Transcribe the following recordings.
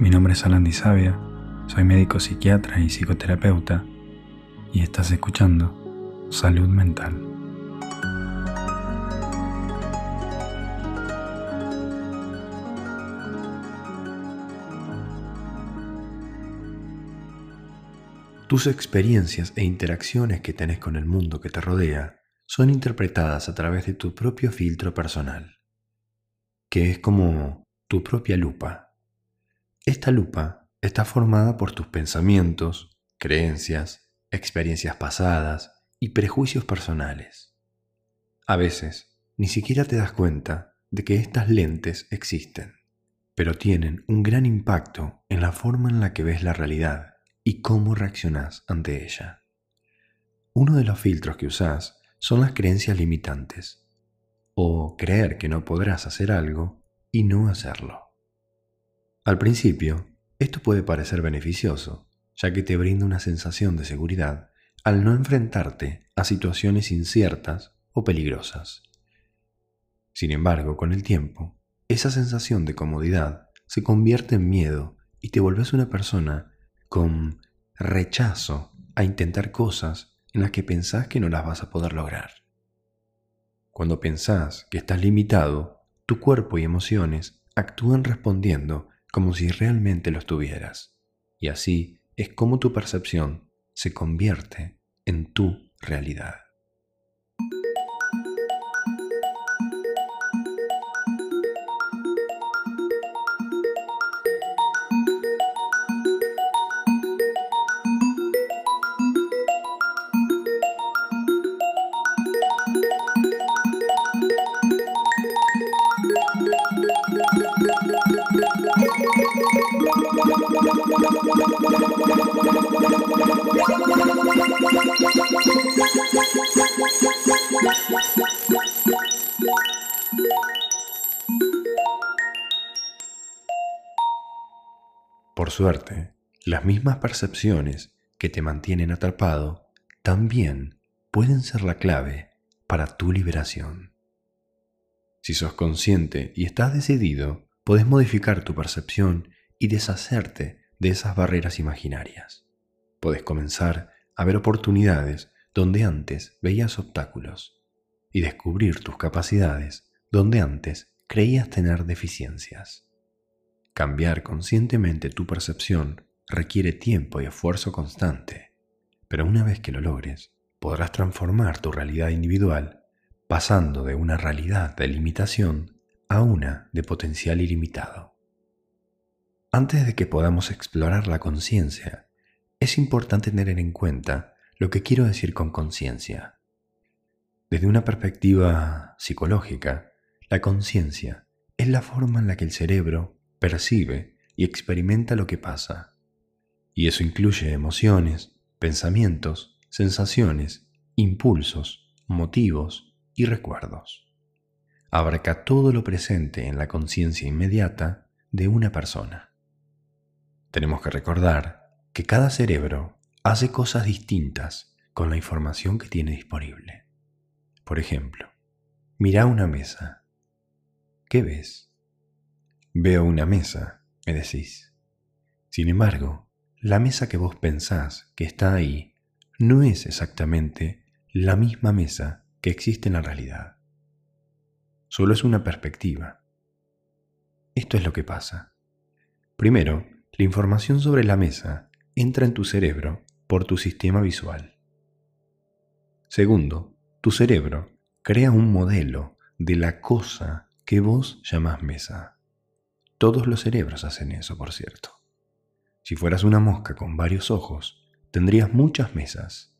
Mi nombre es Alan Sabia, soy médico psiquiatra y psicoterapeuta y estás escuchando Salud Mental. Tus experiencias e interacciones que tenés con el mundo que te rodea son interpretadas a través de tu propio filtro personal, que es como tu propia lupa esta lupa está formada por tus pensamientos, creencias, experiencias pasadas y prejuicios personales. A veces, ni siquiera te das cuenta de que estas lentes existen, pero tienen un gran impacto en la forma en la que ves la realidad y cómo reaccionas ante ella. Uno de los filtros que usas son las creencias limitantes, o creer que no podrás hacer algo y no hacerlo. Al principio, esto puede parecer beneficioso, ya que te brinda una sensación de seguridad al no enfrentarte a situaciones inciertas o peligrosas. Sin embargo, con el tiempo, esa sensación de comodidad se convierte en miedo y te vuelves una persona con rechazo a intentar cosas en las que pensás que no las vas a poder lograr. Cuando pensás que estás limitado, tu cuerpo y emociones actúan respondiendo como si realmente lo estuvieras. Y así es como tu percepción se convierte en tu realidad. Por suerte, las mismas percepciones que te mantienen atrapado también pueden ser la clave para tu liberación. Si sos consciente y estás decidido, podés modificar tu percepción y deshacerte de esas barreras imaginarias. Podés comenzar a ver oportunidades donde antes veías obstáculos y descubrir tus capacidades donde antes creías tener deficiencias. Cambiar conscientemente tu percepción requiere tiempo y esfuerzo constante, pero una vez que lo logres, podrás transformar tu realidad individual pasando de una realidad de limitación a una de potencial ilimitado. Antes de que podamos explorar la conciencia, es importante tener en cuenta lo que quiero decir con conciencia. Desde una perspectiva psicológica, la conciencia es la forma en la que el cerebro percibe y experimenta lo que pasa. Y eso incluye emociones, pensamientos, sensaciones, impulsos, motivos y recuerdos. Abarca todo lo presente en la conciencia inmediata de una persona. Tenemos que recordar que cada cerebro hace cosas distintas con la información que tiene disponible. Por ejemplo, mira una mesa. ¿Qué ves? Veo una mesa, me decís. Sin embargo, la mesa que vos pensás que está ahí no es exactamente la misma mesa que existe en la realidad. Solo es una perspectiva. Esto es lo que pasa. Primero, la información sobre la mesa entra en tu cerebro por tu sistema visual. Segundo, tu cerebro crea un modelo de la cosa que vos llamás mesa. Todos los cerebros hacen eso, por cierto. Si fueras una mosca con varios ojos, tendrías muchas mesas.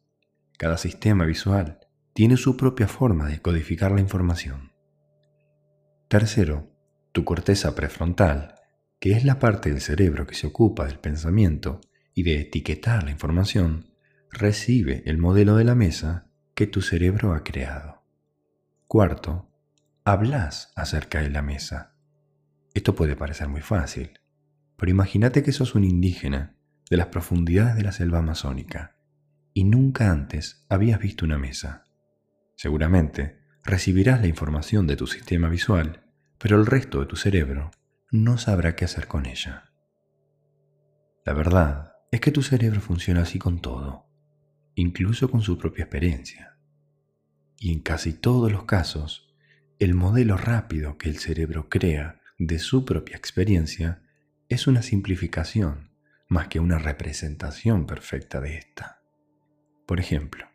Cada sistema visual tiene su propia forma de codificar la información. Tercero, tu corteza prefrontal, que es la parte del cerebro que se ocupa del pensamiento y de etiquetar la información, recibe el modelo de la mesa que tu cerebro ha creado. Cuarto, hablas acerca de la mesa esto puede parecer muy fácil, pero imagínate que sos un indígena de las profundidades de la selva amazónica y nunca antes habías visto una mesa. Seguramente recibirás la información de tu sistema visual, pero el resto de tu cerebro no sabrá qué hacer con ella. La verdad es que tu cerebro funciona así con todo, incluso con su propia experiencia. Y en casi todos los casos, el modelo rápido que el cerebro crea de su propia experiencia es una simplificación más que una representación perfecta de esta. Por ejemplo,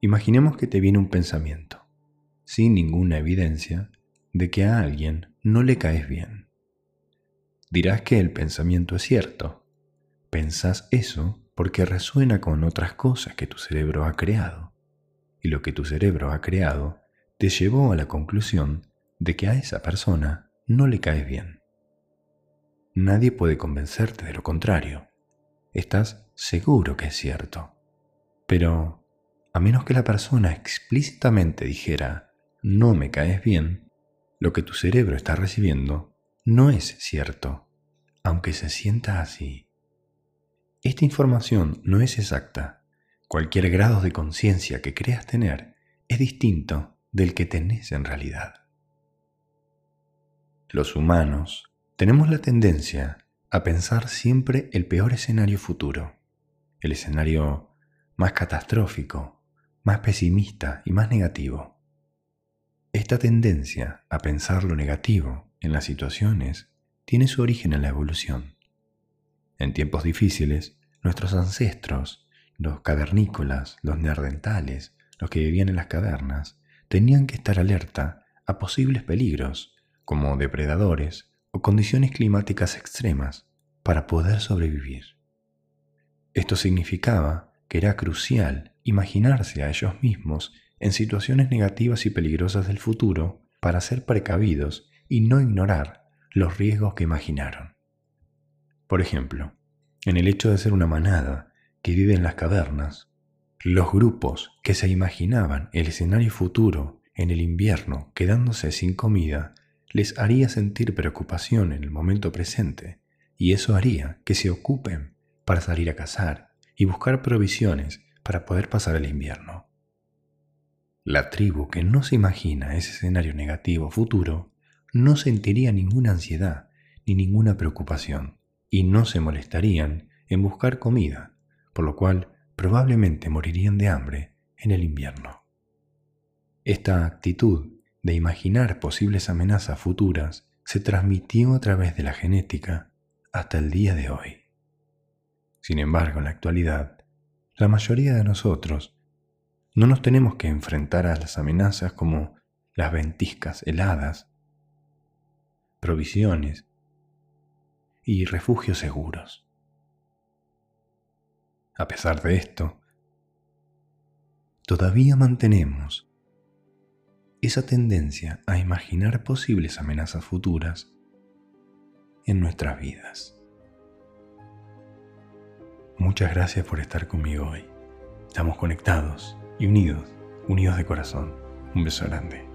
imaginemos que te viene un pensamiento, sin ninguna evidencia de que a alguien no le caes bien. Dirás que el pensamiento es cierto. Pensás eso porque resuena con otras cosas que tu cerebro ha creado. Y lo que tu cerebro ha creado te llevó a la conclusión de que a esa persona no le caes bien. Nadie puede convencerte de lo contrario. Estás seguro que es cierto. Pero, a menos que la persona explícitamente dijera, no me caes bien, lo que tu cerebro está recibiendo no es cierto, aunque se sienta así. Esta información no es exacta. Cualquier grado de conciencia que creas tener es distinto del que tenés en realidad. Los humanos tenemos la tendencia a pensar siempre el peor escenario futuro, el escenario más catastrófico, más pesimista y más negativo. Esta tendencia a pensar lo negativo en las situaciones tiene su origen en la evolución. En tiempos difíciles, nuestros ancestros, los cavernícolas, los neandertales, los que vivían en las cavernas, tenían que estar alerta a posibles peligros, como depredadores, o condiciones climáticas extremas para poder sobrevivir. Esto significaba que era crucial imaginarse a ellos mismos en situaciones negativas y peligrosas del futuro para ser precavidos y no ignorar los riesgos que imaginaron. Por ejemplo, en el hecho de ser una manada que vive en las cavernas, los grupos que se imaginaban el escenario futuro en el invierno quedándose sin comida les haría sentir preocupación en el momento presente y eso haría que se ocupen para salir a cazar y buscar provisiones para poder pasar el invierno. La tribu que no se imagina ese escenario negativo futuro no sentiría ninguna ansiedad ni ninguna preocupación y no se molestarían en buscar comida, por lo cual probablemente morirían de hambre en el invierno. Esta actitud de imaginar posibles amenazas futuras se transmitió a través de la genética hasta el día de hoy. Sin embargo, en la actualidad, la mayoría de nosotros no nos tenemos que enfrentar a las amenazas como las ventiscas heladas, provisiones y refugios seguros. A pesar de esto, todavía mantenemos esa tendencia a imaginar posibles amenazas futuras en nuestras vidas. Muchas gracias por estar conmigo hoy. Estamos conectados y unidos, unidos de corazón. Un beso grande.